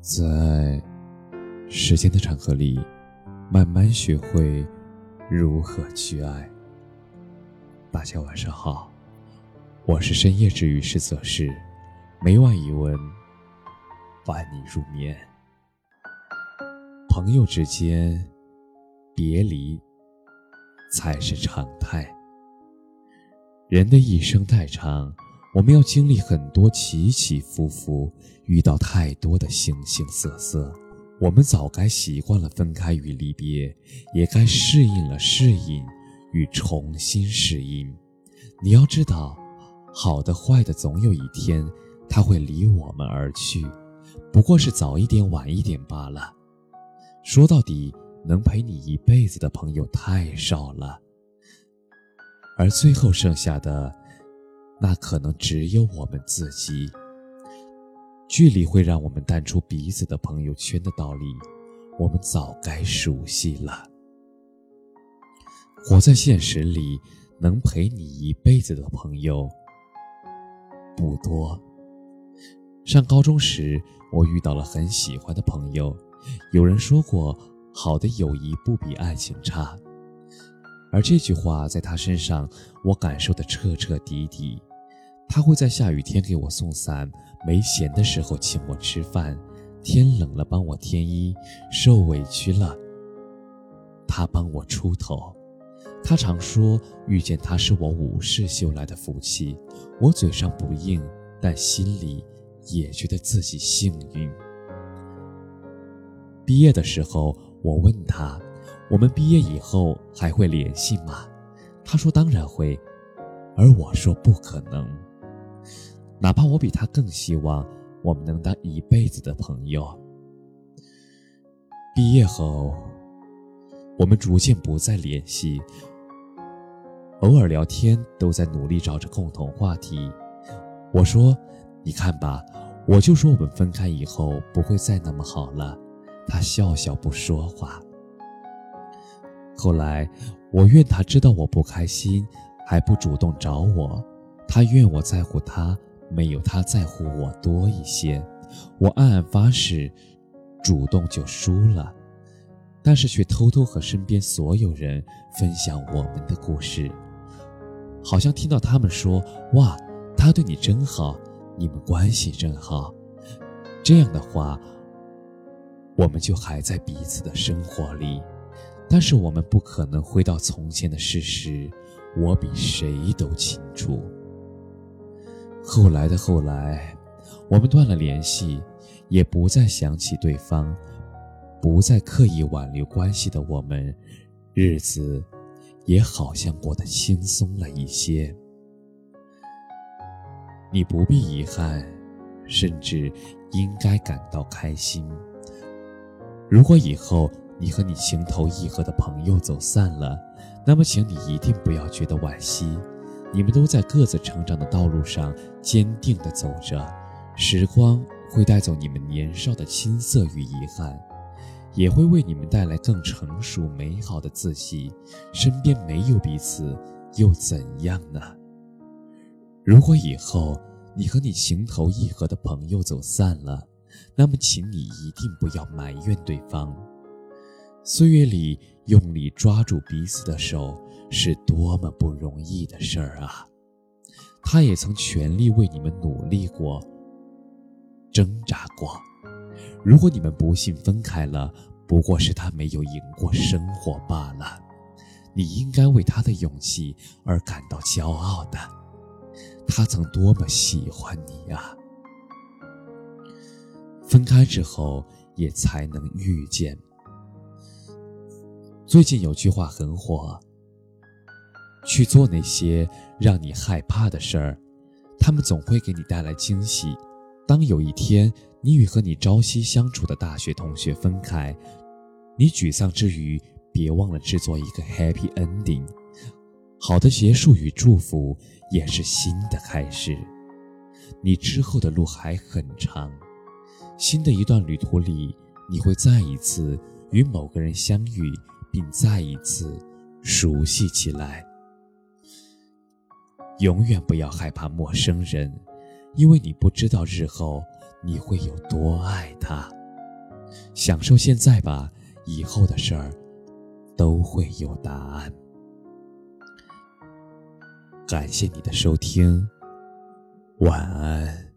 在时间的长河里，慢慢学会如何去爱。大家晚上好，我是深夜治愈师泽是，每晚一文伴你入眠。朋友之间别离才是常态。人的一生太长。我们要经历很多起起伏伏，遇到太多的形形色色。我们早该习惯了分开与离别，也该适应了适应与重新适应。你要知道，好的坏的，总有一天他会离我们而去，不过是早一点晚一点罢了。说到底，能陪你一辈子的朋友太少了，而最后剩下的。那可能只有我们自己。距离会让我们淡出彼此的朋友圈的道理，我们早该熟悉了。活在现实里，能陪你一辈子的朋友不多。上高中时，我遇到了很喜欢的朋友。有人说过，好的友谊不比爱情差，而这句话在他身上，我感受的彻彻底底。他会在下雨天给我送伞，没闲的时候请我吃饭，天冷了帮我添衣，受委屈了，他帮我出头。他常说遇见他是我五世修来的福气，我嘴上不应，但心里也觉得自己幸运。毕业的时候，我问他，我们毕业以后还会联系吗？他说当然会，而我说不可能。哪怕我比他更希望我们能当一辈子的朋友。毕业后，我们逐渐不再联系，偶尔聊天都在努力找着共同话题。我说：“你看吧，我就说我们分开以后不会再那么好了。”他笑笑不说话。后来，我怨他知道我不开心还不主动找我，他怨我在乎他。没有他在乎我多一些，我暗暗发誓，主动就输了，但是却偷偷和身边所有人分享我们的故事，好像听到他们说：“哇，他对你真好，你们关系真好。”这样的话，我们就还在彼此的生活里，但是我们不可能回到从前的事实，我比谁都清楚。后来的后来，我们断了联系，也不再想起对方，不再刻意挽留关系的我们，日子也好像过得轻松了一些。你不必遗憾，甚至应该感到开心。如果以后你和你情投意合的朋友走散了，那么请你一定不要觉得惋惜。你们都在各自成长的道路上坚定地走着，时光会带走你们年少的青涩与遗憾，也会为你们带来更成熟美好的自己。身边没有彼此又怎样呢？如果以后你和你情投意合的朋友走散了，那么请你一定不要埋怨对方。岁月里用力抓住彼此的手。是多么不容易的事儿啊！他也曾全力为你们努力过、挣扎过。如果你们不幸分开了，不过是他没有赢过生活罢了。你应该为他的勇气而感到骄傲的。他曾多么喜欢你啊！分开之后也才能遇见。最近有句话很火。去做那些让你害怕的事儿，他们总会给你带来惊喜。当有一天你与和你朝夕相处的大学同学分开，你沮丧之余，别忘了制作一个 happy ending。好的结束与祝福也是新的开始。你之后的路还很长，新的一段旅途里，你会再一次与某个人相遇，并再一次熟悉起来。永远不要害怕陌生人，因为你不知道日后你会有多爱他。享受现在吧，以后的事儿都会有答案。感谢你的收听，晚安。